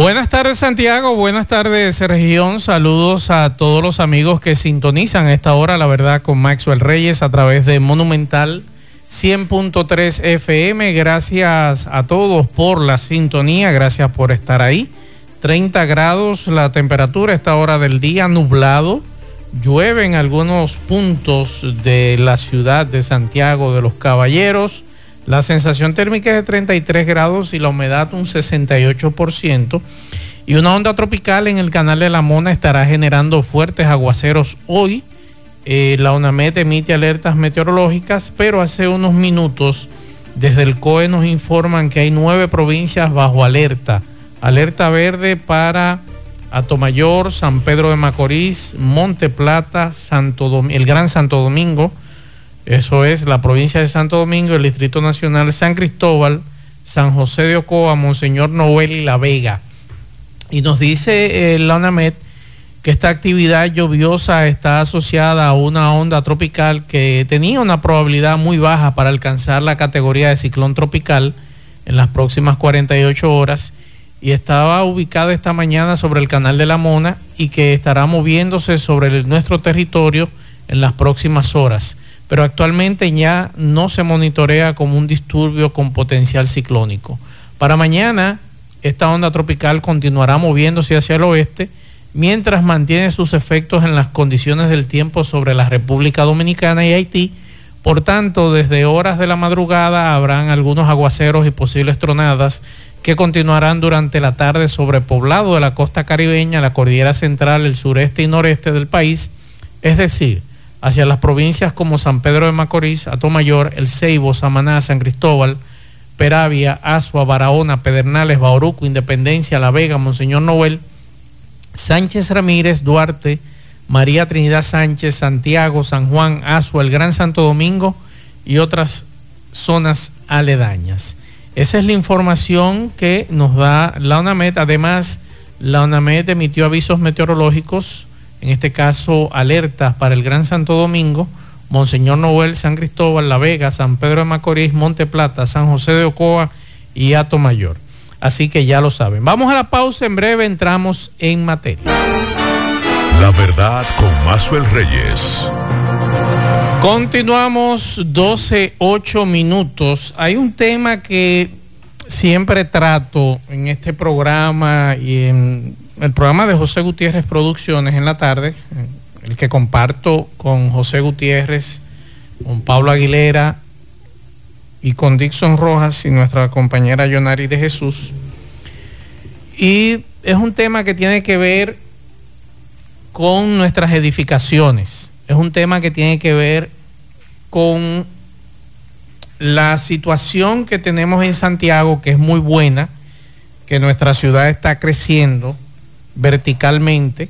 Buenas tardes Santiago, buenas tardes región, saludos a todos los amigos que sintonizan esta hora, la verdad, con Maxwell Reyes a través de Monumental 100.3 FM. Gracias a todos por la sintonía, gracias por estar ahí. 30 grados la temperatura a esta hora del día, nublado. Llueve en algunos puntos de la ciudad de Santiago de los Caballeros. La sensación térmica es de 33 grados y la humedad un 68%. Y una onda tropical en el canal de la Mona estará generando fuertes aguaceros hoy. Eh, la UNAMED emite alertas meteorológicas, pero hace unos minutos desde el COE nos informan que hay nueve provincias bajo alerta. Alerta verde para Atomayor, San Pedro de Macorís, Monte Plata, Santo el Gran Santo Domingo, eso es la provincia de Santo Domingo, el Distrito Nacional, San Cristóbal, San José de Ocoa, Monseñor Noel y La Vega. Y nos dice el eh, que esta actividad lluviosa está asociada a una onda tropical que tenía una probabilidad muy baja para alcanzar la categoría de ciclón tropical en las próximas 48 horas y estaba ubicada esta mañana sobre el canal de la Mona y que estará moviéndose sobre nuestro territorio en las próximas horas pero actualmente ya no se monitorea como un disturbio con potencial ciclónico. Para mañana, esta onda tropical continuará moviéndose hacia el oeste mientras mantiene sus efectos en las condiciones del tiempo sobre la República Dominicana y Haití. Por tanto, desde horas de la madrugada habrán algunos aguaceros y posibles tronadas que continuarán durante la tarde sobre poblado de la costa caribeña, la cordillera central, el sureste y noreste del país, es decir, hacia las provincias como San Pedro de Macorís, Atomayor, El Ceibo, Samaná, San Cristóbal, Peravia, Asua, Barahona, Pedernales, Bauruco, Independencia, La Vega, Monseñor Noel, Sánchez Ramírez, Duarte, María Trinidad Sánchez, Santiago, San Juan, Asua, el Gran Santo Domingo y otras zonas aledañas. Esa es la información que nos da la UNAMED. Además, la UNAMED emitió avisos meteorológicos en este caso alertas para el Gran Santo Domingo, Monseñor Noel, San Cristóbal, La Vega, San Pedro de Macorís, Monte Plata, San José de Ocoa y Ato Mayor. Así que ya lo saben. Vamos a la pausa, en breve entramos en materia. La verdad con Mazuel Reyes. Continuamos 12, 8 minutos. Hay un tema que siempre trato en este programa y en el programa de José Gutiérrez Producciones en la tarde, el que comparto con José Gutiérrez, con Pablo Aguilera y con Dixon Rojas y nuestra compañera Yonari de Jesús. Y es un tema que tiene que ver con nuestras edificaciones. Es un tema que tiene que ver con la situación que tenemos en Santiago, que es muy buena, que nuestra ciudad está creciendo verticalmente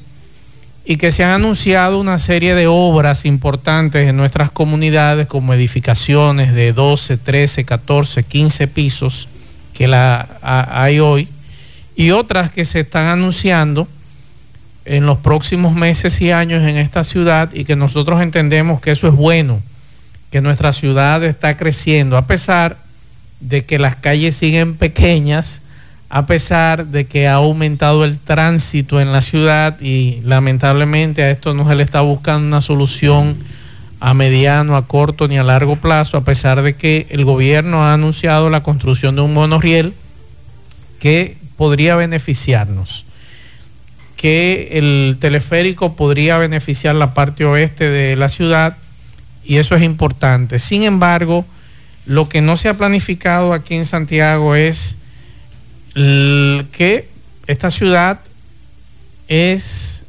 y que se han anunciado una serie de obras importantes en nuestras comunidades como edificaciones de 12, 13, 14, 15 pisos que la hay hoy y otras que se están anunciando en los próximos meses y años en esta ciudad y que nosotros entendemos que eso es bueno, que nuestra ciudad está creciendo a pesar de que las calles siguen pequeñas, a pesar de que ha aumentado el tránsito en la ciudad y lamentablemente a esto no se le está buscando una solución a mediano, a corto ni a largo plazo, a pesar de que el gobierno ha anunciado la construcción de un monorriel que podría beneficiarnos, que el teleférico podría beneficiar la parte oeste de la ciudad y eso es importante. Sin embargo, lo que no se ha planificado aquí en Santiago es que esta ciudad es,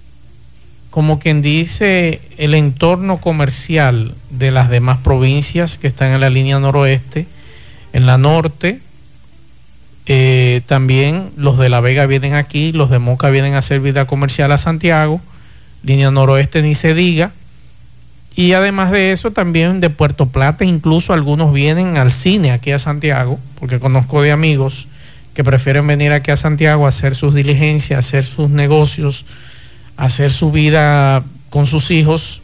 como quien dice, el entorno comercial de las demás provincias que están en la línea noroeste, en la norte. Eh, también los de La Vega vienen aquí, los de Moca vienen a hacer vida comercial a Santiago, línea noroeste ni se diga, Y además de eso, también de Puerto Plata, incluso algunos vienen al cine aquí a Santiago, porque conozco de amigos que prefieren venir aquí a Santiago a hacer sus diligencias, hacer sus negocios, hacer su vida con sus hijos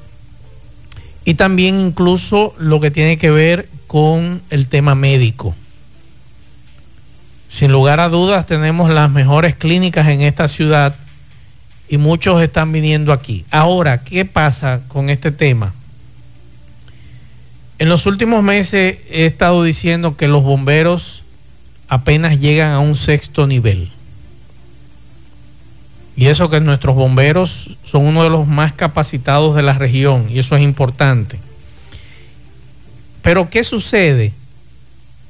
y también incluso lo que tiene que ver con el tema médico. Sin lugar a dudas tenemos las mejores clínicas en esta ciudad y muchos están viniendo aquí. Ahora, ¿qué pasa con este tema? En los últimos meses he estado diciendo que los bomberos apenas llegan a un sexto nivel. Y eso que nuestros bomberos son uno de los más capacitados de la región y eso es importante. Pero ¿qué sucede?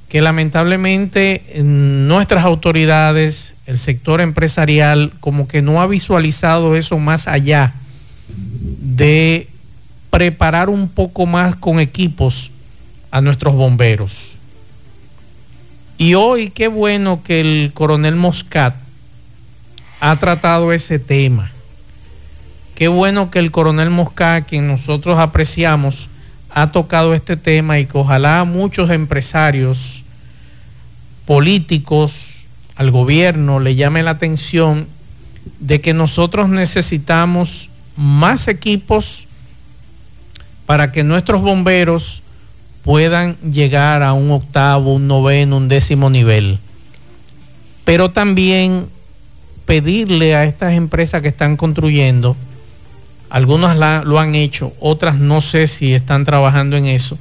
Que lamentablemente nuestras autoridades, el sector empresarial, como que no ha visualizado eso más allá de preparar un poco más con equipos a nuestros bomberos. Y hoy qué bueno que el coronel Moscat ha tratado ese tema. Qué bueno que el coronel Mosca, quien nosotros apreciamos, ha tocado este tema y que ojalá muchos empresarios, políticos, al gobierno le llame la atención de que nosotros necesitamos más equipos para que nuestros bomberos puedan llegar a un octavo, un noveno, un décimo nivel. Pero también pedirle a estas empresas que están construyendo, algunas lo han hecho, otras no sé si están trabajando en eso,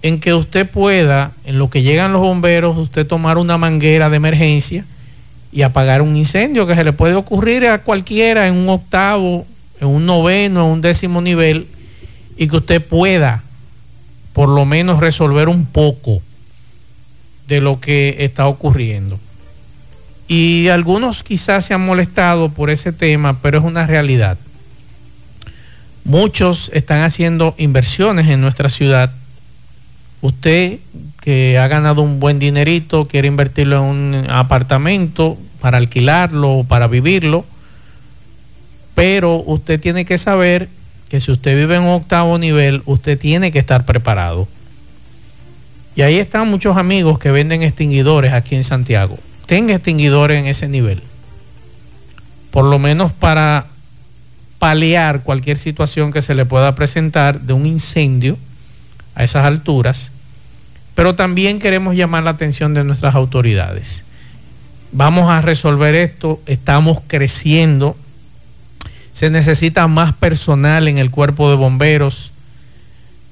en que usted pueda, en lo que llegan los bomberos, usted tomar una manguera de emergencia y apagar un incendio que se le puede ocurrir a cualquiera en un octavo, en un noveno, en un décimo nivel, y que usted pueda por lo menos resolver un poco de lo que está ocurriendo. Y algunos quizás se han molestado por ese tema, pero es una realidad. Muchos están haciendo inversiones en nuestra ciudad. Usted que ha ganado un buen dinerito, quiere invertirlo en un apartamento para alquilarlo o para vivirlo, pero usted tiene que saber que si usted vive en un octavo nivel, usted tiene que estar preparado. Y ahí están muchos amigos que venden extinguidores aquí en Santiago tenga extinguidores en ese nivel. Por lo menos para paliar cualquier situación que se le pueda presentar de un incendio a esas alturas. Pero también queremos llamar la atención de nuestras autoridades. Vamos a resolver esto, estamos creciendo, se necesita más personal en el cuerpo de bomberos,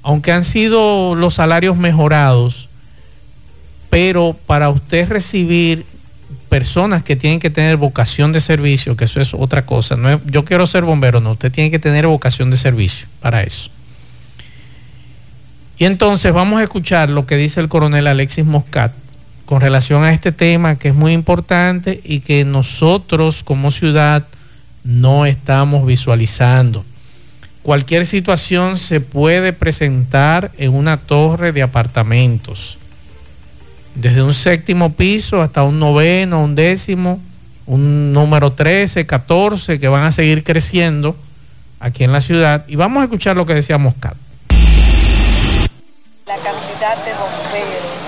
aunque han sido los salarios mejorados, pero para usted recibir personas que tienen que tener vocación de servicio, que eso es otra cosa. No yo quiero ser bombero, no, usted tiene que tener vocación de servicio para eso. Y entonces vamos a escuchar lo que dice el coronel Alexis Moscat con relación a este tema que es muy importante y que nosotros como ciudad no estamos visualizando. Cualquier situación se puede presentar en una torre de apartamentos desde un séptimo piso hasta un noveno, un décimo, un número 13, 14, que van a seguir creciendo aquí en la ciudad. Y vamos a escuchar lo que decía Moscat. La cantidad de bomberos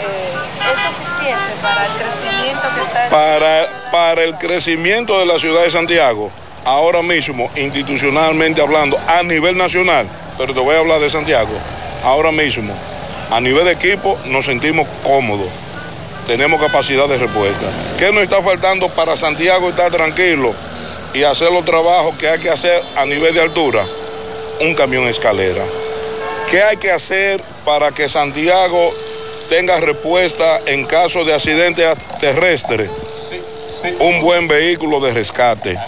eh, es suficiente para el crecimiento que está... Para, para el crecimiento de la ciudad de Santiago, ahora mismo, institucionalmente hablando, a nivel nacional, pero te voy a hablar de Santiago, ahora mismo, a nivel de equipo nos sentimos cómodos, tenemos capacidad de respuesta. ¿Qué nos está faltando para Santiago estar tranquilo y hacer los trabajos que hay que hacer a nivel de altura? Un camión escalera. ¿Qué hay que hacer para que Santiago tenga respuesta en caso de accidente terrestre? Un buen vehículo de rescate.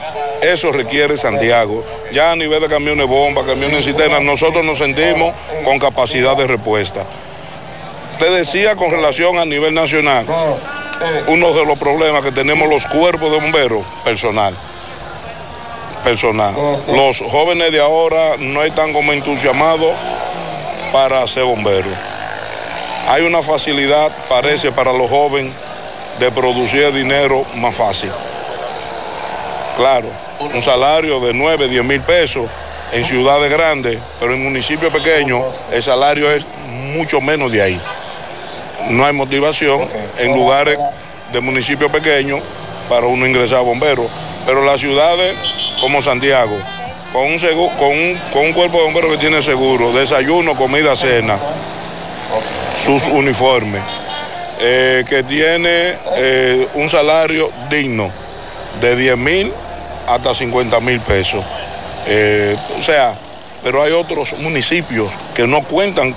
Eso requiere Santiago. Ya a nivel de camiones bomba, camiones cisternas, nosotros nos sentimos con capacidad de respuesta. Te decía con relación a nivel nacional, uno de los problemas que tenemos los cuerpos de bomberos, personal. Personal. Los jóvenes de ahora no están como entusiasmados para ser bomberos. Hay una facilidad, parece, para los jóvenes de producir dinero más fácil. Claro, un salario de 9, 10 mil pesos en ciudades grandes, pero en municipios pequeños el salario es mucho menos de ahí. No hay motivación en lugares de municipios pequeños para uno ingresar a bomberos, pero las ciudades como Santiago, con un, con un, cuerpo de bomberos que tiene seguro, desayuno, comida, cena, sus uniformes, eh, que tiene eh, un salario digno de 10 mil hasta 50 mil pesos. Eh, o sea, pero hay otros municipios que no cuentan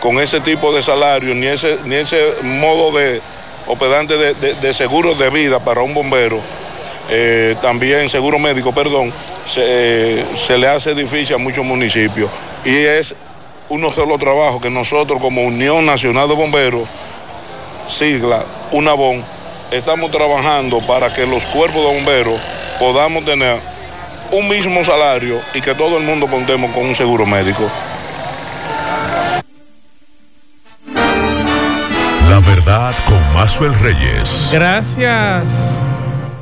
con ese tipo de salario ni ese, ni ese modo de operante de, de, seguro de vida para un bombero, también seguro médico, perdón, se, se, le hace difícil a muchos municipios. Y es uno solo trabajo que nosotros como Unión Nacional de Bomberos, sigla UNABON, estamos trabajando para que los cuerpos de bomberos podamos tener un mismo salario y que todo el mundo contemos con un seguro médico. La verdad con Mazuel Reyes. Gracias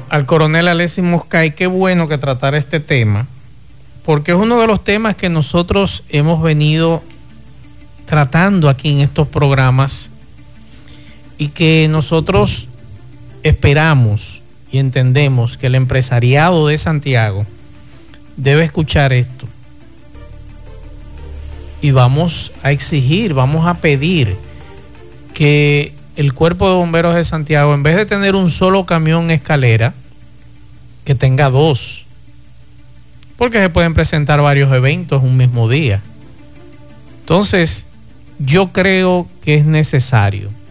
al coronel Alessi Moscay. Qué bueno que tratar este tema, porque es uno de los temas que nosotros hemos venido tratando aquí en estos programas y que nosotros esperamos y entendemos que el empresariado de Santiago debe escuchar esto. Y vamos a exigir, vamos a pedir que el cuerpo de bomberos de Santiago, en vez de tener un solo camión escalera, que tenga dos. Porque se pueden presentar varios eventos un mismo día. Entonces, yo creo que es necesario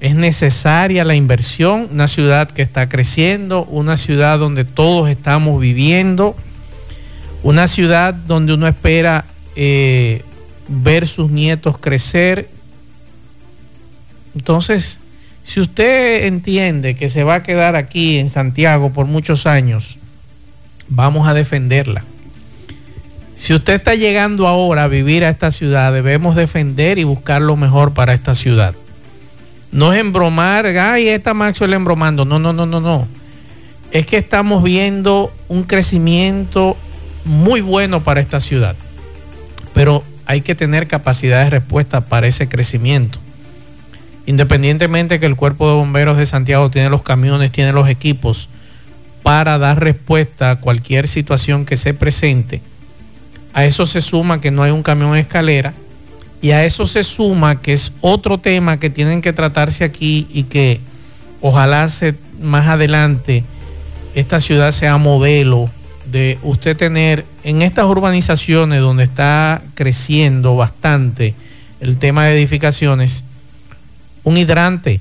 es necesaria la inversión, una ciudad que está creciendo, una ciudad donde todos estamos viviendo, una ciudad donde uno espera eh, ver sus nietos crecer. Entonces, si usted entiende que se va a quedar aquí en Santiago por muchos años, vamos a defenderla. Si usted está llegando ahora a vivir a esta ciudad, debemos defender y buscar lo mejor para esta ciudad. No es embromar, ay, esta Maxwell embromando. No, no, no, no, no. Es que estamos viendo un crecimiento muy bueno para esta ciudad. Pero hay que tener capacidad de respuesta para ese crecimiento. Independientemente que el cuerpo de bomberos de Santiago tiene los camiones, tiene los equipos para dar respuesta a cualquier situación que se presente. A eso se suma que no hay un camión escalera y a eso se suma que es otro tema que tienen que tratarse aquí y que ojalá más adelante esta ciudad sea modelo de usted tener en estas urbanizaciones donde está creciendo bastante el tema de edificaciones, un hidrante,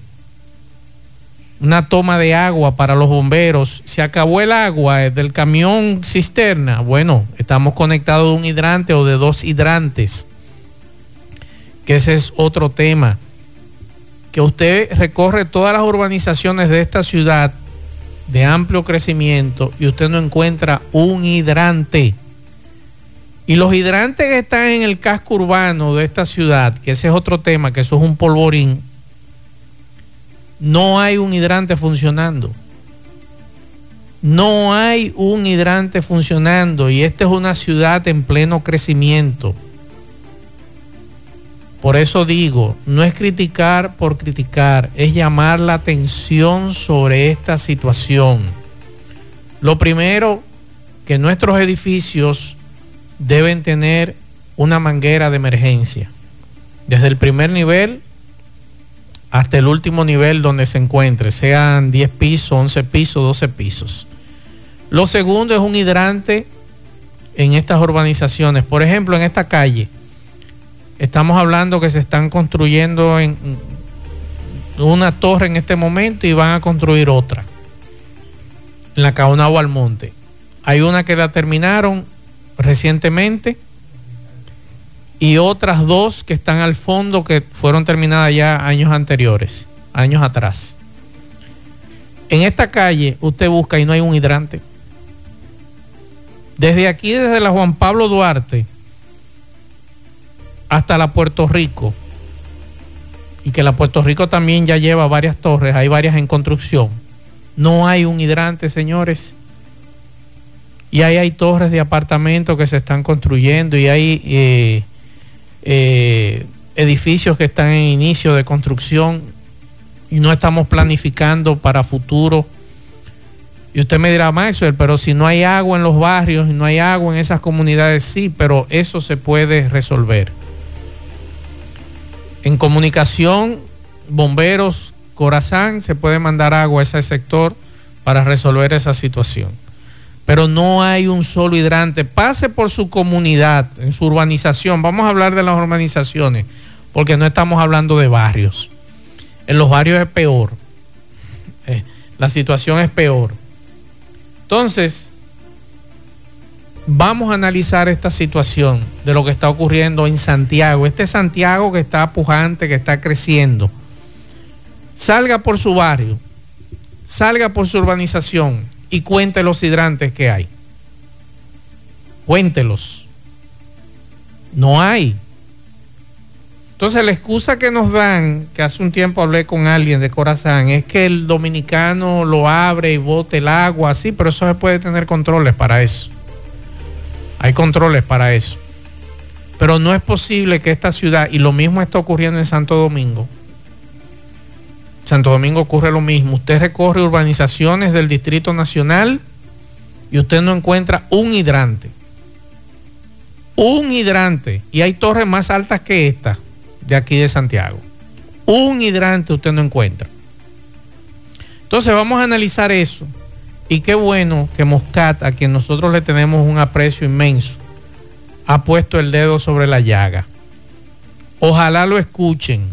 una toma de agua para los bomberos. Se acabó el agua del camión cisterna. Bueno, estamos conectados de un hidrante o de dos hidrantes que ese es otro tema, que usted recorre todas las urbanizaciones de esta ciudad de amplio crecimiento y usted no encuentra un hidrante. Y los hidrantes que están en el casco urbano de esta ciudad, que ese es otro tema, que eso es un polvorín, no hay un hidrante funcionando. No hay un hidrante funcionando y esta es una ciudad en pleno crecimiento. Por eso digo, no es criticar por criticar, es llamar la atención sobre esta situación. Lo primero, que nuestros edificios deben tener una manguera de emergencia, desde el primer nivel hasta el último nivel donde se encuentre, sean 10 pisos, 11 pisos, 12 pisos. Lo segundo es un hidrante en estas urbanizaciones, por ejemplo, en esta calle Estamos hablando que se están construyendo en una torre en este momento y van a construir otra en la Caonagua al Monte. Hay una que la terminaron recientemente y otras dos que están al fondo que fueron terminadas ya años anteriores, años atrás. En esta calle usted busca y no hay un hidrante. Desde aquí, desde la Juan Pablo Duarte, hasta la Puerto Rico, y que la Puerto Rico también ya lleva varias torres, hay varias en construcción. No hay un hidrante, señores. y ahí hay torres de apartamentos que se están construyendo y hay eh, eh, edificios que están en inicio de construcción y no estamos planificando para futuro. Y usted me dirá, Maxwell, pero si no hay agua en los barrios y no hay agua en esas comunidades, sí, pero eso se puede resolver. En comunicación, bomberos, Corazán, se puede mandar agua a ese sector para resolver esa situación. Pero no hay un solo hidrante. Pase por su comunidad, en su urbanización. Vamos a hablar de las urbanizaciones, porque no estamos hablando de barrios. En los barrios es peor. Eh, la situación es peor. Entonces, vamos a analizar esta situación de lo que está ocurriendo en Santiago. Este Santiago que está pujante, que está creciendo. Salga por su barrio, salga por su urbanización y cuente los hidrantes que hay. Cuéntelos. No hay. Entonces la excusa que nos dan, que hace un tiempo hablé con alguien de Corazán, es que el dominicano lo abre y bote el agua, sí, pero eso se puede tener controles para eso. Hay controles para eso. Pero no es posible que esta ciudad, y lo mismo está ocurriendo en Santo Domingo, Santo Domingo ocurre lo mismo. Usted recorre urbanizaciones del Distrito Nacional y usted no encuentra un hidrante. Un hidrante. Y hay torres más altas que esta de aquí de Santiago. Un hidrante usted no encuentra. Entonces vamos a analizar eso. Y qué bueno que Moscat, a quien nosotros le tenemos un aprecio inmenso, ha puesto el dedo sobre la llaga. Ojalá lo escuchen.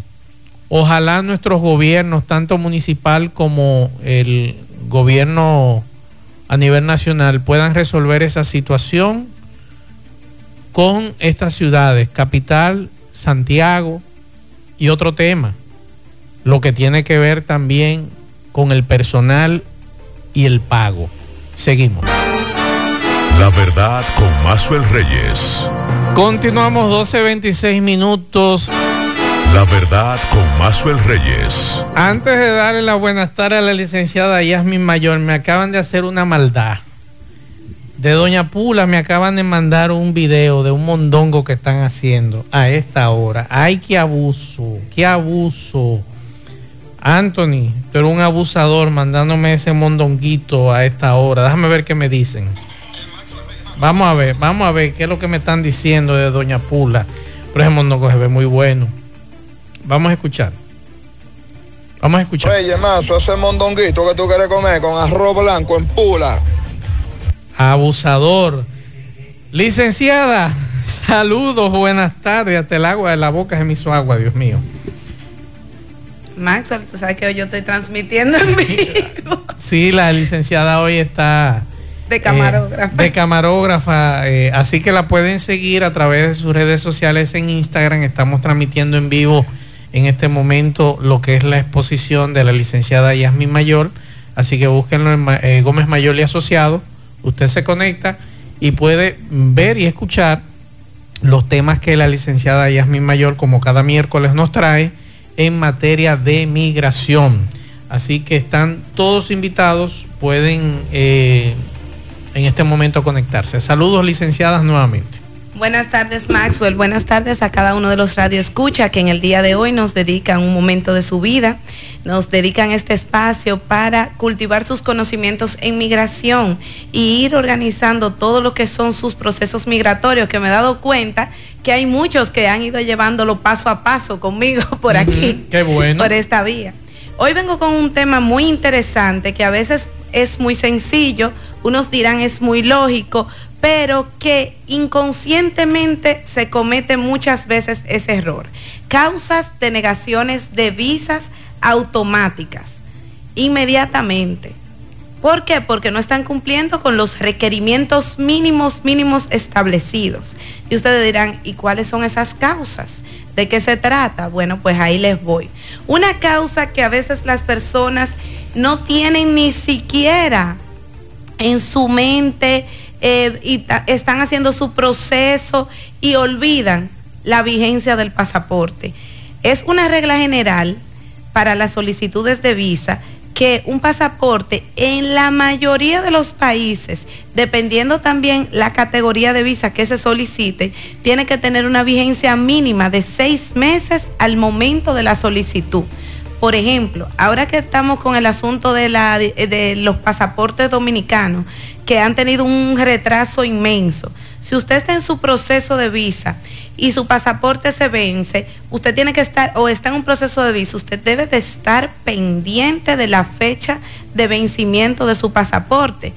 Ojalá nuestros gobiernos, tanto municipal como el gobierno a nivel nacional, puedan resolver esa situación con estas ciudades, capital, Santiago y otro tema, lo que tiene que ver también con el personal y el pago. Seguimos. La verdad con Mazuel Reyes. Continuamos 12.26 minutos. La verdad con Mazuel Reyes. Antes de darle la buenas tardes a la licenciada Yasmin Mayor, me acaban de hacer una maldad. De Doña Pula me acaban de mandar un video de un mondongo que están haciendo a esta hora. Ay, qué abuso, qué abuso. Anthony, tú eres un abusador mandándome ese mondonguito a esta hora. Déjame ver qué me dicen. Vamos a ver, vamos a ver qué es lo que me están diciendo de Doña Pula. Pero ese mondongo se ve muy bueno. Vamos a escuchar. Vamos a escuchar. Oye, mazo, ese mondonguito que tú quieres comer con arroz blanco en pula. Abusador. Licenciada, saludos, buenas tardes. Hasta el agua de la boca se me hizo agua, Dios mío. Maxwell, tú sabes que hoy yo estoy transmitiendo en vivo. Sí, la licenciada hoy está de camarógrafa. Eh, de camarógrafa. Eh, así que la pueden seguir a través de sus redes sociales en Instagram. Estamos transmitiendo en vivo en este momento lo que es la exposición de la licenciada Yasmin Mayor. Así que búsquenlo en eh, Gómez Mayor y Asociado. Usted se conecta y puede ver y escuchar los temas que la licenciada Yasmin Mayor, como cada miércoles, nos trae en materia de migración. Así que están todos invitados, pueden eh, en este momento conectarse. Saludos licenciadas nuevamente. Buenas tardes Maxwell, buenas tardes a cada uno de los radioescucha que en el día de hoy nos dedican un momento de su vida, nos dedican este espacio para cultivar sus conocimientos en migración y ir organizando todo lo que son sus procesos migratorios, que me he dado cuenta que hay muchos que han ido llevándolo paso a paso conmigo por aquí, qué bueno. por esta vía. Hoy vengo con un tema muy interesante que a veces es muy sencillo, unos dirán es muy lógico, pero que inconscientemente se comete muchas veces ese error. Causas de negaciones de visas automáticas, inmediatamente. ¿Por qué? Porque no están cumpliendo con los requerimientos mínimos, mínimos establecidos. Y ustedes dirán, ¿y cuáles son esas causas? ¿De qué se trata? Bueno, pues ahí les voy. Una causa que a veces las personas no tienen ni siquiera en su mente eh, y están haciendo su proceso y olvidan la vigencia del pasaporte. Es una regla general para las solicitudes de visa que un pasaporte en la mayoría de los países, dependiendo también la categoría de visa que se solicite, tiene que tener una vigencia mínima de seis meses al momento de la solicitud. Por ejemplo, ahora que estamos con el asunto de, de los pasaportes dominicanos, que han tenido un retraso inmenso, si usted está en su proceso de visa y su pasaporte se vence, usted tiene que estar o está en un proceso de visa, usted debe de estar pendiente de la fecha de vencimiento de su pasaporte,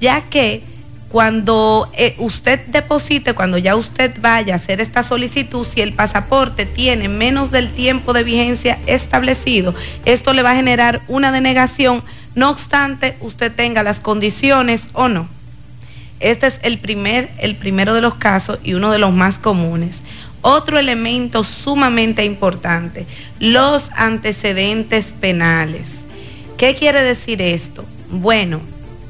ya que cuando eh, usted deposite, cuando ya usted vaya a hacer esta solicitud, si el pasaporte tiene menos del tiempo de vigencia establecido, esto le va a generar una denegación, no obstante usted tenga las condiciones o no. Este es el, primer, el primero de los casos y uno de los más comunes. Otro elemento sumamente importante, los antecedentes penales. ¿Qué quiere decir esto? Bueno,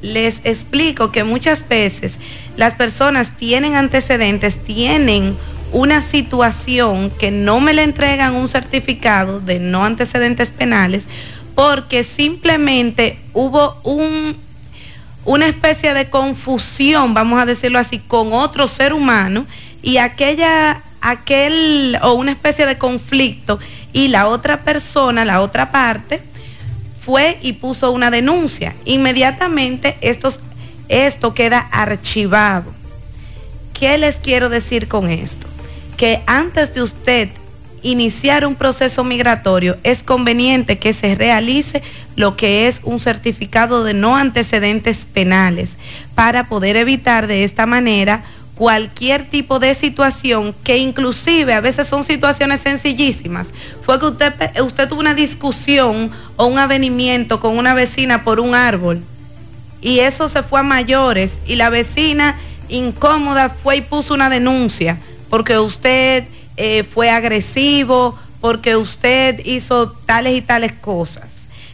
les explico que muchas veces las personas tienen antecedentes, tienen una situación que no me le entregan un certificado de no antecedentes penales porque simplemente hubo un una especie de confusión, vamos a decirlo así, con otro ser humano y aquella, aquel, o una especie de conflicto y la otra persona, la otra parte, fue y puso una denuncia. Inmediatamente esto queda archivado. ¿Qué les quiero decir con esto? Que antes de usted iniciar un proceso migratorio, es conveniente que se realice lo que es un certificado de no antecedentes penales para poder evitar de esta manera cualquier tipo de situación que inclusive a veces son situaciones sencillísimas. Fue que usted, usted tuvo una discusión o un avenimiento con una vecina por un árbol y eso se fue a mayores y la vecina incómoda fue y puso una denuncia porque usted eh, fue agresivo, porque usted hizo tales y tales cosas.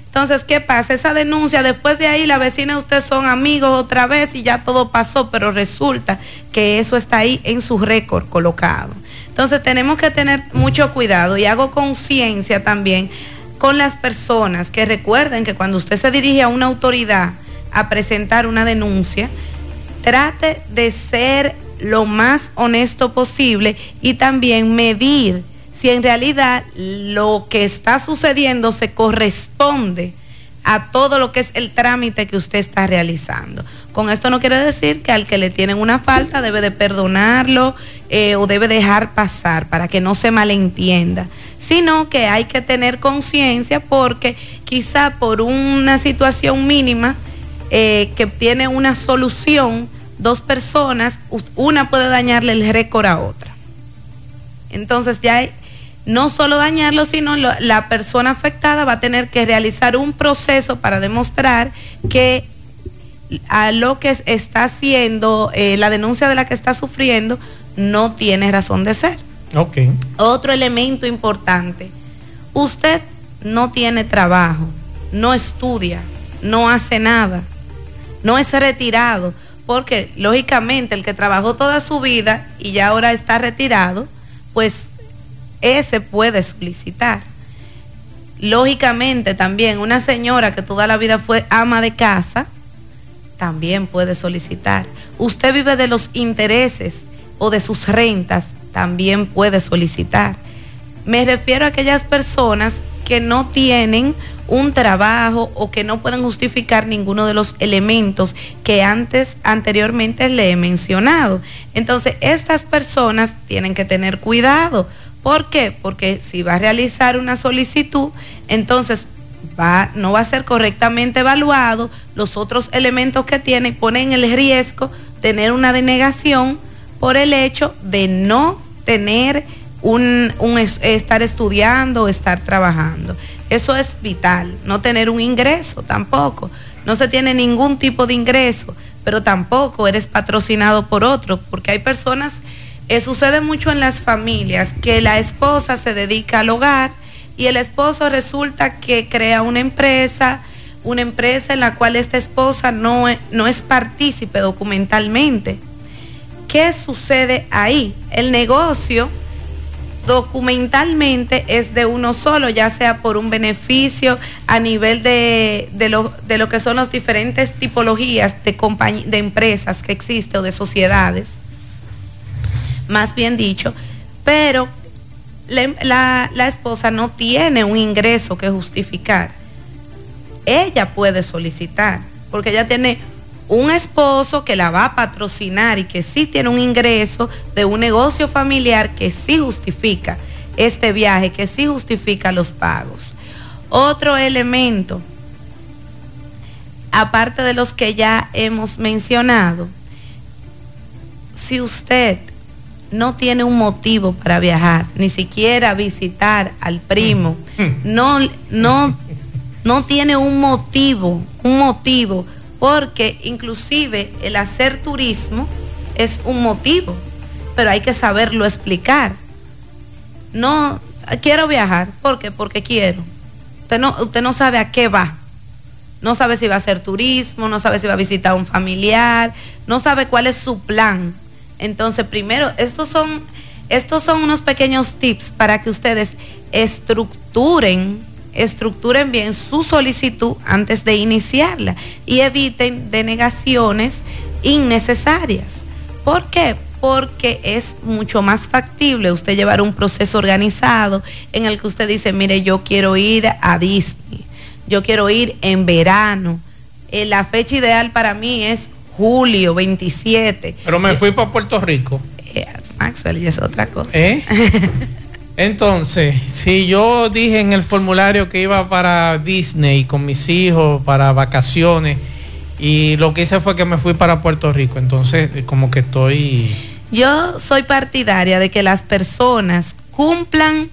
Entonces, ¿qué pasa? Esa denuncia, después de ahí la vecina y usted son amigos otra vez y ya todo pasó, pero resulta que eso está ahí en su récord colocado. Entonces, tenemos que tener mucho cuidado y hago conciencia también con las personas que recuerden que cuando usted se dirige a una autoridad a presentar una denuncia, trate de ser lo más honesto posible y también medir si en realidad lo que está sucediendo se corresponde a todo lo que es el trámite que usted está realizando. Con esto no quiere decir que al que le tienen una falta debe de perdonarlo eh, o debe dejar pasar para que no se malentienda, sino que hay que tener conciencia porque quizá por una situación mínima eh, que tiene una solución, dos personas, una puede dañarle el récord a otra. Entonces ya hay, no solo dañarlo, sino la persona afectada va a tener que realizar un proceso para demostrar que a lo que está haciendo, eh, la denuncia de la que está sufriendo, no tiene razón de ser. Okay. Otro elemento importante, usted no tiene trabajo, no estudia, no hace nada, no es retirado porque lógicamente el que trabajó toda su vida y ya ahora está retirado, pues ese puede solicitar. Lógicamente también una señora que toda la vida fue ama de casa, también puede solicitar. Usted vive de los intereses o de sus rentas, también puede solicitar. Me refiero a aquellas personas que no tienen un trabajo o que no pueden justificar ninguno de los elementos que antes, anteriormente le he mencionado. Entonces, estas personas tienen que tener cuidado. ¿Por qué? Porque si va a realizar una solicitud, entonces va, no va a ser correctamente evaluado los otros elementos que tiene y pone en el riesgo tener una denegación por el hecho de no tener un estar estudiando o estar trabajando. Eso es vital, no tener un ingreso tampoco. No se tiene ningún tipo de ingreso, pero tampoco eres patrocinado por otro, porque hay personas, eh, sucede mucho en las familias, que la esposa se dedica al hogar y el esposo resulta que crea una empresa, una empresa en la cual esta esposa no, no es partícipe documentalmente. ¿Qué sucede ahí? El negocio documentalmente es de uno solo, ya sea por un beneficio a nivel de, lo, de lo, que son las diferentes tipologías de, de empresas que existen o de sociedades, más bien dicho, pero la, la esposa no tiene un ingreso que justificar. Ella puede solicitar, porque ella tiene un esposo que la va a patrocinar y que sí tiene un ingreso de un negocio familiar que sí justifica este viaje, que sí justifica los pagos. Otro elemento, aparte de los que ya hemos mencionado, si usted no tiene un motivo para viajar, ni siquiera visitar al primo, mm. no, no, no tiene un motivo, un motivo porque inclusive el hacer turismo es un motivo, pero hay que saberlo explicar. No, quiero viajar, ¿por qué? Porque quiero. Usted no, usted no sabe a qué va. No sabe si va a hacer turismo, no sabe si va a visitar a un familiar, no sabe cuál es su plan. Entonces, primero, estos son, estos son unos pequeños tips para que ustedes estructuren estructuren bien su solicitud antes de iniciarla y eviten denegaciones innecesarias. ¿Por qué? Porque es mucho más factible usted llevar un proceso organizado en el que usted dice, mire, yo quiero ir a Disney, yo quiero ir en verano. Eh, la fecha ideal para mí es julio 27. Pero me fui para Puerto Rico. Eh, Maxwell, y es otra cosa. ¿Eh? Entonces, si yo dije en el formulario que iba para Disney con mis hijos, para vacaciones, y lo que hice fue que me fui para Puerto Rico, entonces eh, como que estoy... Yo soy partidaria de que las personas cumplan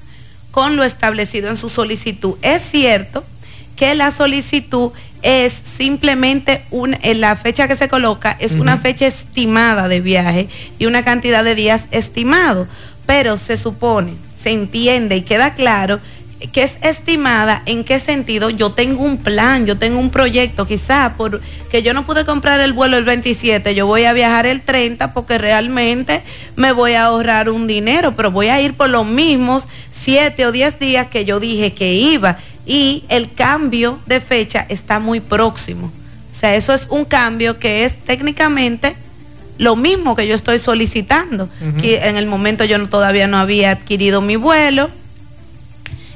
con lo establecido en su solicitud. Es cierto que la solicitud es simplemente un, en la fecha que se coloca es una fecha estimada de viaje y una cantidad de días estimado, pero se supone se entiende y queda claro que es estimada, en qué sentido yo tengo un plan, yo tengo un proyecto, quizá por que yo no pude comprar el vuelo el 27, yo voy a viajar el 30 porque realmente me voy a ahorrar un dinero, pero voy a ir por los mismos 7 o 10 días que yo dije que iba y el cambio de fecha está muy próximo. O sea, eso es un cambio que es técnicamente lo mismo que yo estoy solicitando, que en el momento yo todavía no había adquirido mi vuelo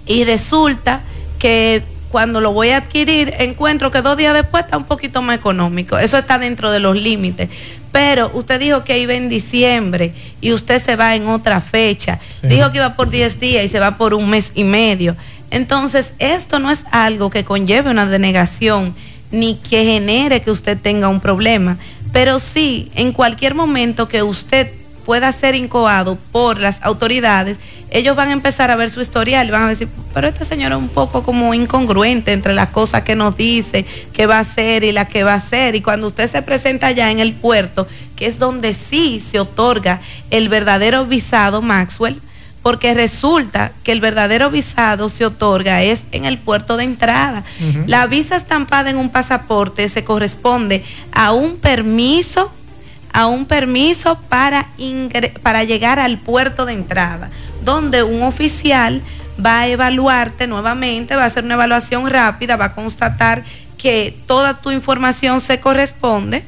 y resulta que cuando lo voy a adquirir encuentro que dos días después está un poquito más económico. Eso está dentro de los límites. Pero usted dijo que iba en diciembre y usted se va en otra fecha. Dijo que iba por 10 días y se va por un mes y medio. Entonces, esto no es algo que conlleve una denegación ni que genere que usted tenga un problema pero sí, en cualquier momento que usted pueda ser incoado por las autoridades, ellos van a empezar a ver su historial y van a decir, pero este señor es un poco como incongruente entre las cosas que nos dice, que va a hacer y las que va a hacer. Y cuando usted se presenta allá en el puerto, que es donde sí se otorga el verdadero visado Maxwell, porque resulta que el verdadero visado se otorga es en el puerto de entrada. La visa estampada en un pasaporte se corresponde a un permiso, a un permiso para, para llegar al puerto de entrada, donde un oficial va a evaluarte nuevamente, va a hacer una evaluación rápida, va a constatar que toda tu información se corresponde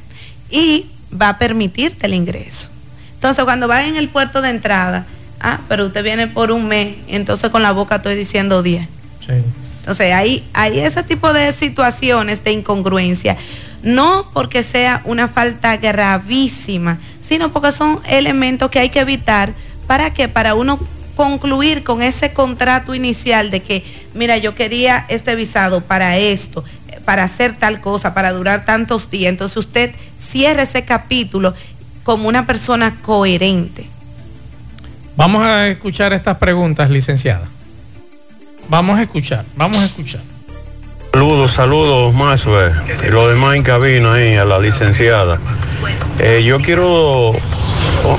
y va a permitirte el ingreso. Entonces, cuando va en el puerto de entrada, ah, pero usted viene por un mes, entonces con la boca estoy diciendo 10. Entonces hay, hay ese tipo de situaciones de incongruencia, no porque sea una falta gravísima, sino porque son elementos que hay que evitar para que para uno concluir con ese contrato inicial de que, mira, yo quería este visado para esto, para hacer tal cosa, para durar tantos días. Entonces usted cierre ese capítulo como una persona coherente. Vamos a escuchar estas preguntas, licenciada. Vamos a escuchar, vamos a escuchar. Saludos, saludos, más y lo demás en cabina ahí, a la licenciada. Eh, yo quiero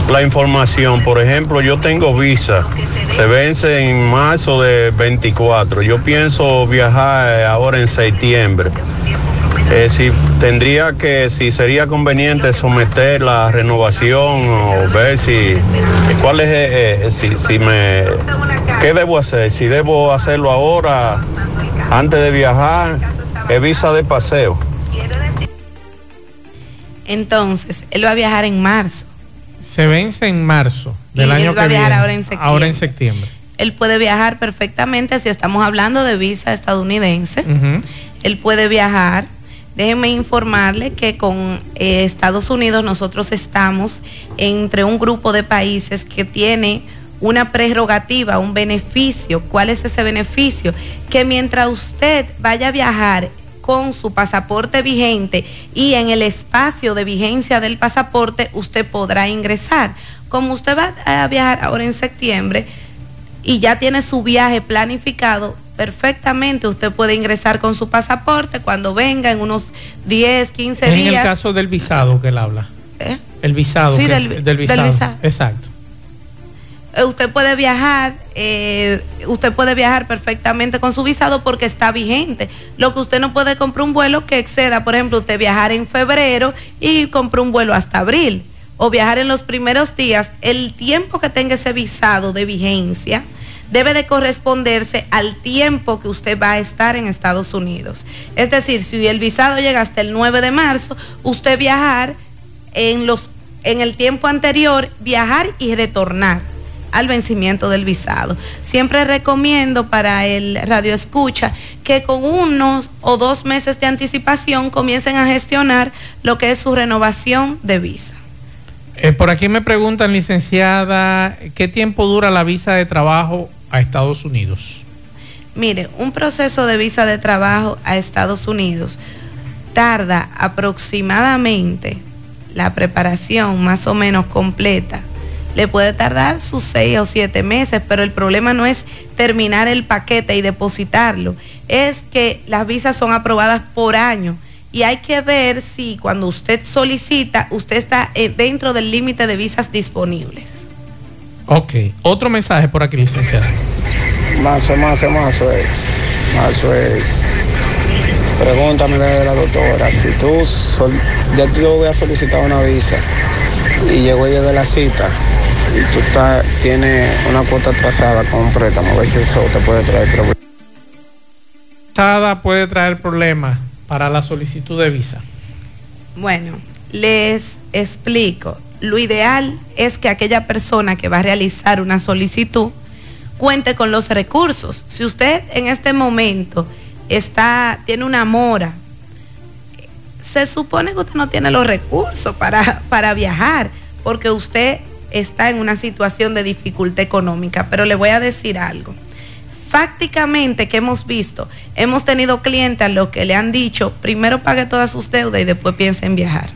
la información, por ejemplo, yo tengo visa, se vence en marzo de 24, yo pienso viajar ahora en septiembre. Eh, si tendría que, si sería conveniente someter la renovación o ver si, cuál es, eh, eh, si, si me, qué debo hacer, si debo hacerlo ahora, antes de viajar, es visa de paseo. Entonces, él va a viajar en marzo. Se vence en marzo del Y año él va que a viajar viene. ahora en septiembre. Ahora en septiembre. Él puede viajar perfectamente si estamos hablando de visa estadounidense. Él puede viajar. Déjenme informarle que con eh, Estados Unidos nosotros estamos entre un grupo de países que tiene una prerrogativa, un beneficio. ¿Cuál es ese beneficio? Que mientras usted vaya a viajar con su pasaporte vigente y en el espacio de vigencia del pasaporte, usted podrá ingresar. Como usted va a viajar ahora en septiembre, y ya tiene su viaje planificado, perfectamente usted puede ingresar con su pasaporte cuando venga en unos 10, 15 Es en días. el caso del visado que él habla. ¿eh? El visado. Sí, del- es- del visado. visado. Exacto. Eh, Usted puede viajar, eh, usted puede viajar perfectamente con su visado porque está vigente. Lo que usted no puede comprar un vuelo que exceda, por ejemplo, usted viajar en febrero y comprar un vuelo hasta abril. O viajar en los primeros días, el tiempo que tenga ese visado de vigencia debe de corresponderse al tiempo que usted va a estar en Estados Unidos. Es decir, si el visado llega hasta el 9 de marzo, usted viajar en los en el tiempo anterior, viajar y retornar al vencimiento del visado. Siempre recomiendo para el radio escucha que con unos o dos meses de anticipación comiencen a gestionar lo que es su renovación de visa. Eh, por aquí me preguntan, licenciada, ¿qué tiempo dura la visa de trabajo a Estados Unidos? Mire, un proceso de visa de trabajo a Estados Unidos tarda aproximadamente la preparación más o menos completa. Le puede tardar sus seis o siete meses, pero el problema no es terminar el paquete y depositarlo, es que las visas son aprobadas por año y hay que ver si cuando usted solicita, usted está eh, dentro del límite de visas disponibles. Ok. Otro mensaje por aquí, licenciada. Mazo, mazo, mazo es. Mazo es. Pregúntame de la doctora, si tú, sol- ya yo voy a solicitar una visa y llegó ella de la cita y tú estás, tienes una cuota atrasada con un préstamo, a ver si eso te puede traer problemas. Puede traer problemas para la solicitud de visa. Bueno, les explico. Lo ideal es que aquella persona que va a realizar una solicitud cuente con los recursos. Si usted en este momento está, tiene una mora, se supone que usted no tiene los recursos para, para viajar, porque usted está en una situación de dificultad económica. Pero le voy a decir algo. Fácticamente que hemos visto, hemos tenido clientes a los que le han dicho, primero pague todas sus deudas y después piense en viajar.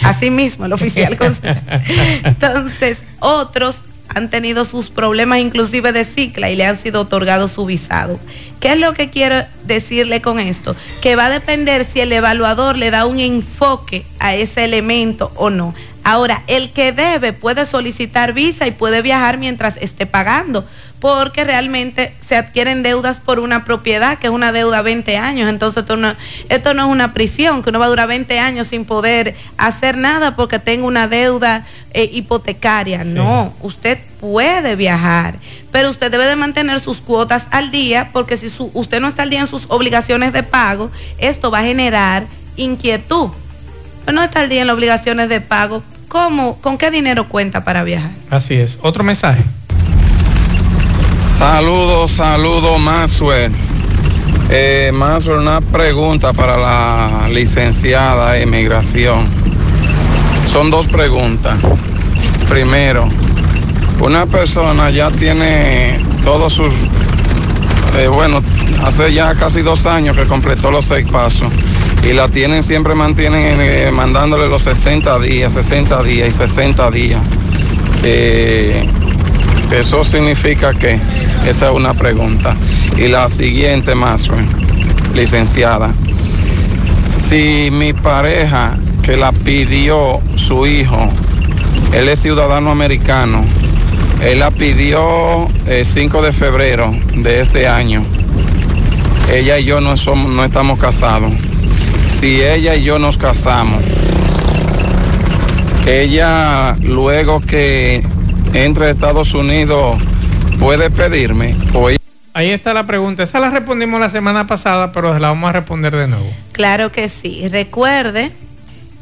Así mismo, el oficial. Entonces, otros han tenido sus problemas inclusive de cicla y le han sido otorgados su visado. ¿Qué es lo que quiero decirle con esto? Que va a depender si el evaluador le da un enfoque a ese elemento o no. Ahora, el que debe puede solicitar visa y puede viajar mientras esté pagando, porque realmente se adquieren deudas por una propiedad, que es una deuda a 20 años. Entonces, esto no, esto no es una prisión, que uno va a durar 20 años sin poder hacer nada porque tenga una deuda eh, hipotecaria. No, usted puede viajar, pero usted debe de mantener sus cuotas al día, porque si su- usted no está al día en sus obligaciones de pago, esto va a generar inquietud. Pero no está al día en las obligaciones de pago. ¿Cómo, ¿Con qué dinero cuenta para viajar? Así es. Otro mensaje. Saludos, saludos, Maxwell. Eh, Maxwell, una pregunta para la licenciada de inmigración. Son dos preguntas. Primero, una persona ya tiene todos sus, eh, bueno, hace ya casi dos años que completó los seis pasos y la tienen, siempre mantienen eh, mandándole los 60 días, 60 días y 60 días. Eh, eso significa que esa es una pregunta. Y la siguiente, más licenciada. Si mi pareja que la pidió su hijo, él es ciudadano americano, él la pidió el 5 de febrero de este año. Ella y yo no, no estamos casados. si ella y yo nos casamos, ella luego que entre a Estados Unidos puede pedirme ella Ahí está la pregunta. Esa la respondimos la semana pasada, pero la vamos a responder de nuevo. Claro que sí. Recuerde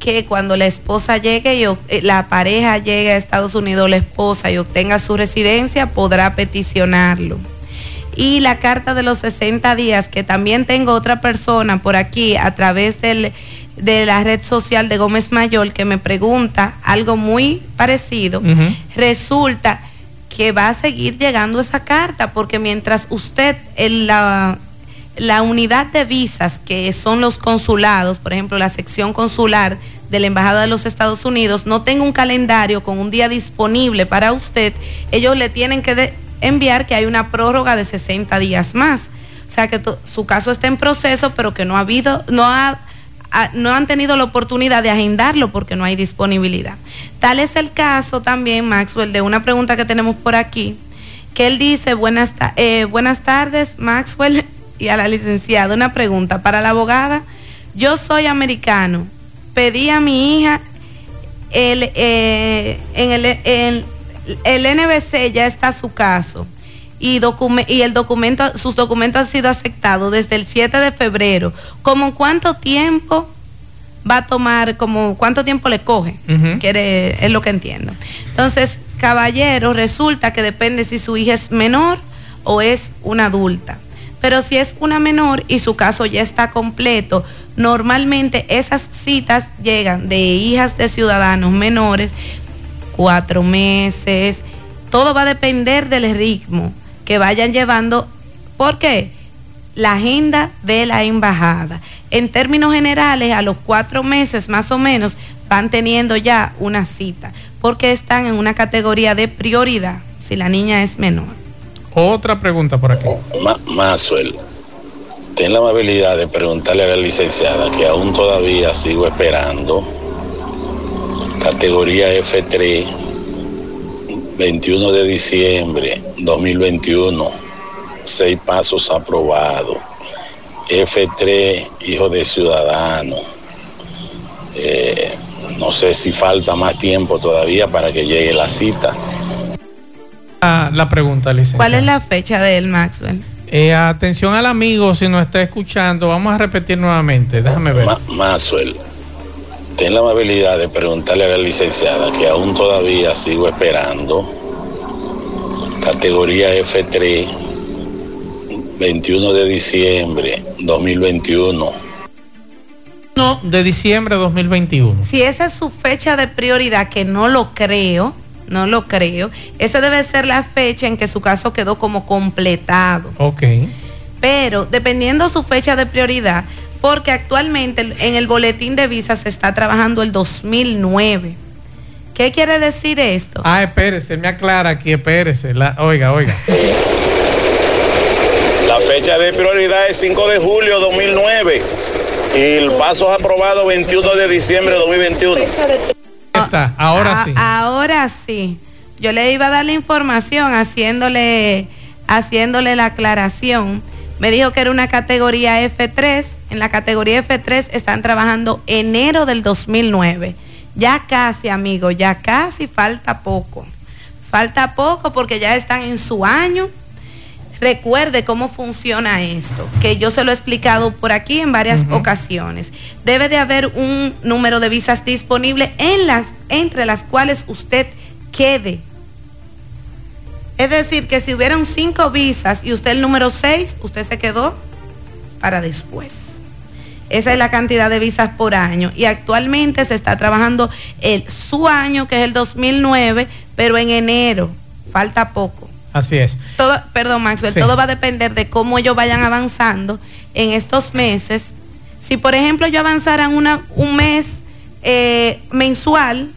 que cuando la esposa llegue y eh, la pareja llegue a Estados Unidos, la esposa y obtenga su residencia, podrá peticionarlo. Y la carta de los 60 días, que también tengo otra persona por aquí a través del, de la red social de Gómez Mayor que me pregunta algo muy parecido. Resulta que va a seguir llegando esa carta, porque mientras usted en la, la unidad de visas, que son los consulados, por ejemplo, la sección consular de la Embajada de los Estados Unidos, no tenga un calendario con un día disponible para usted, ellos le tienen que enviar que hay una prórroga de 60 días más. O sea que su caso está en proceso, pero que no ha habido, no ha no han tenido la oportunidad de agendarlo porque no hay disponibilidad. Tal es el caso también, Maxwell, de una pregunta que tenemos por aquí, que él dice, buenas, eh, buenas tardes, Maxwell, y a la licenciada, una pregunta para la abogada. Yo soy americano, pedí a mi hija, el, eh, el, el, el NBC ya está su caso y, y el documento, sus documentos han sido aceptados desde el 7 de febrero. ¿Cómo cuánto tiempo va a tomar, como cuánto tiempo le coge? Quiere, es lo que entiendo. Entonces, caballero, resulta que depende si su hija es menor o es una adulta. Pero si es una menor y su caso ya está completo, normalmente esas citas llegan de hijas de ciudadanos menores, cuatro meses, todo va a depender del ritmo que vayan llevando, ¿por qué? La agenda de la embajada. En términos generales, a los cuatro meses más o menos van teniendo ya una cita, porque están en una categoría de prioridad si la niña es menor. Otra pregunta por aquí. Masuel, ten la amabilidad de preguntarle a la licenciada que aún todavía sigo esperando categoría F3 21 de diciembre 2021, seis pasos aprobados. F3, hijo de ciudadano. Eh, no sé si falta más tiempo todavía para que llegue la cita. Ah, la pregunta, licenciada. ¿Cuál es la fecha de él, Maxwell? Eh, atención al amigo, si nos está escuchando, vamos a repetir nuevamente, déjame ver. Maxwell, ten la amabilidad de preguntarle a la licenciada que aún todavía sigo esperando categoría F3 21 de diciembre 2021 no, de diciembre 2021 si esa es su fecha de prioridad que no lo creo no lo creo esa debe ser la fecha en que su caso quedó como completado ok pero dependiendo su fecha de prioridad porque actualmente en el boletín de visas se está trabajando el 2009. ¿Qué quiere decir esto? Ah, espérese, me aclara aquí, espérese. La, oiga, oiga. Fecha de prioridad es 5 de julio 2009 y el paso es aprobado 21 de diciembre de 2021. Está, ahora sí. Ahora sí. Yo le iba a dar la información haciéndole, haciéndole la aclaración. Me dijo que era una categoría F3 en la categoría F3 están trabajando enero del 2009. Ya casi, amigo, ya casi falta poco. Falta poco porque ya están en su año. Recuerde cómo funciona esto, que yo se lo he explicado por aquí en varias ocasiones. Debe de haber un número de visas disponible en las, entre las cuales usted quede. Es decir, que si hubieran cinco visas y usted el número seis, usted se quedó para después. Esa es la cantidad de visas por año. Y actualmente se está trabajando el, su año, que es el 2009, pero en enero. Falta poco. Así es. Todo, perdón, Maxwell, todo va a depender de cómo ellos vayan avanzando en estos meses. Si, por ejemplo, yo avanzara una, un mes eh, mensual,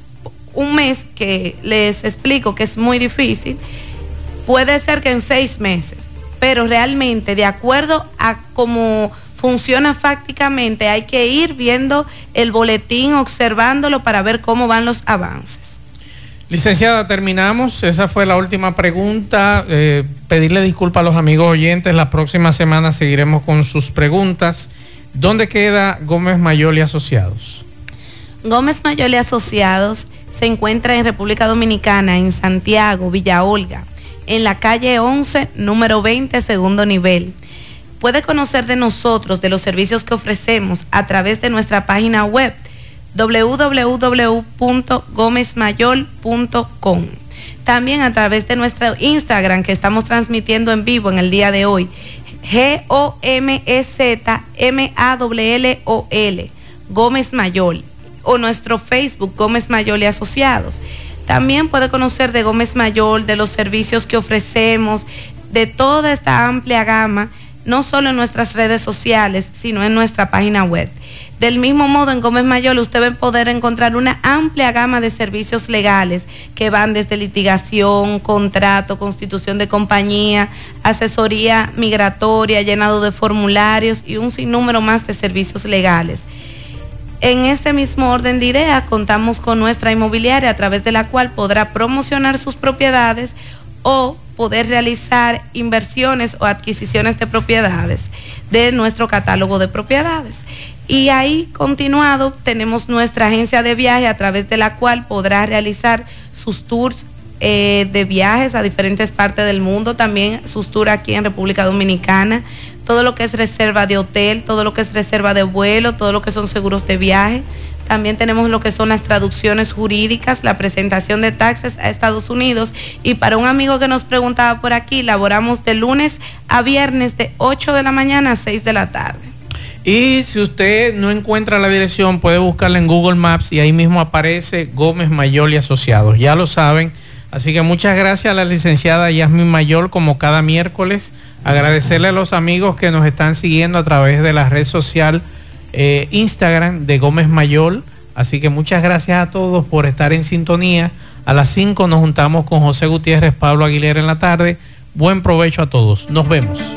un mes que les explico que es muy difícil, puede ser que en seis meses, pero realmente de acuerdo a cómo funciona fácticamente, hay que ir viendo el boletín, observándolo para ver cómo van los avances. Licenciada, terminamos. Esa fue la última pregunta. Eh, pedirle disculpas a los amigos oyentes. La próxima semana seguiremos con sus preguntas. ¿Dónde queda Gómez Mayol y Asociados? Gómez Mayol y Asociados se encuentra en República Dominicana, en Santiago, Villa Olga, en la calle 11, número 20, segundo nivel. Puede conocer de nosotros, de los servicios que ofrecemos a través de nuestra página web www.gomezmayol.com. También a través de nuestro Instagram que estamos transmitiendo en vivo en el día de hoy. G-O-M-E-Z-M-A-L-L-O-L. Gómez Mayol. O nuestro Facebook Gómez Mayol y Asociados. También puede conocer de Gómez Mayol, de los servicios que ofrecemos, de toda esta amplia gama, no solo en nuestras redes sociales, sino en nuestra página web. Del mismo modo, en Gómez Mayor usted va a poder encontrar una amplia gama de servicios legales que van desde litigación, contrato, constitución de compañía, asesoría migratoria, llenado de formularios y un sinnúmero más de servicios legales. En ese mismo orden de ideas, contamos con nuestra inmobiliaria a través de la cual podrá promocionar sus propiedades o poder realizar inversiones o adquisiciones de propiedades de nuestro catálogo de propiedades. Y ahí continuado tenemos nuestra agencia de viaje a través de la cual podrá realizar sus tours eh, de viajes a diferentes partes del mundo, también sus tours aquí en República Dominicana, todo lo que es reserva de hotel, todo lo que es reserva de vuelo, todo lo que son seguros de viaje. También tenemos lo que son las traducciones jurídicas, la presentación de taxes a Estados Unidos. Y para un amigo que nos preguntaba por aquí, laboramos de lunes a viernes de 8 de la mañana a 6 de la tarde. Y si usted no encuentra la dirección, puede buscarla en Google Maps y ahí mismo aparece Gómez Mayol y Asociados. Ya lo saben. Así que muchas gracias a la licenciada Yasmin Mayol como cada miércoles. Agradecerle a los amigos que nos están siguiendo a través de la red social eh, Instagram de Gómez Mayol. Así que muchas gracias a todos por estar en sintonía. A las 5 nos juntamos con José Gutiérrez, Pablo Aguilera en la tarde. Buen provecho a todos. Nos vemos.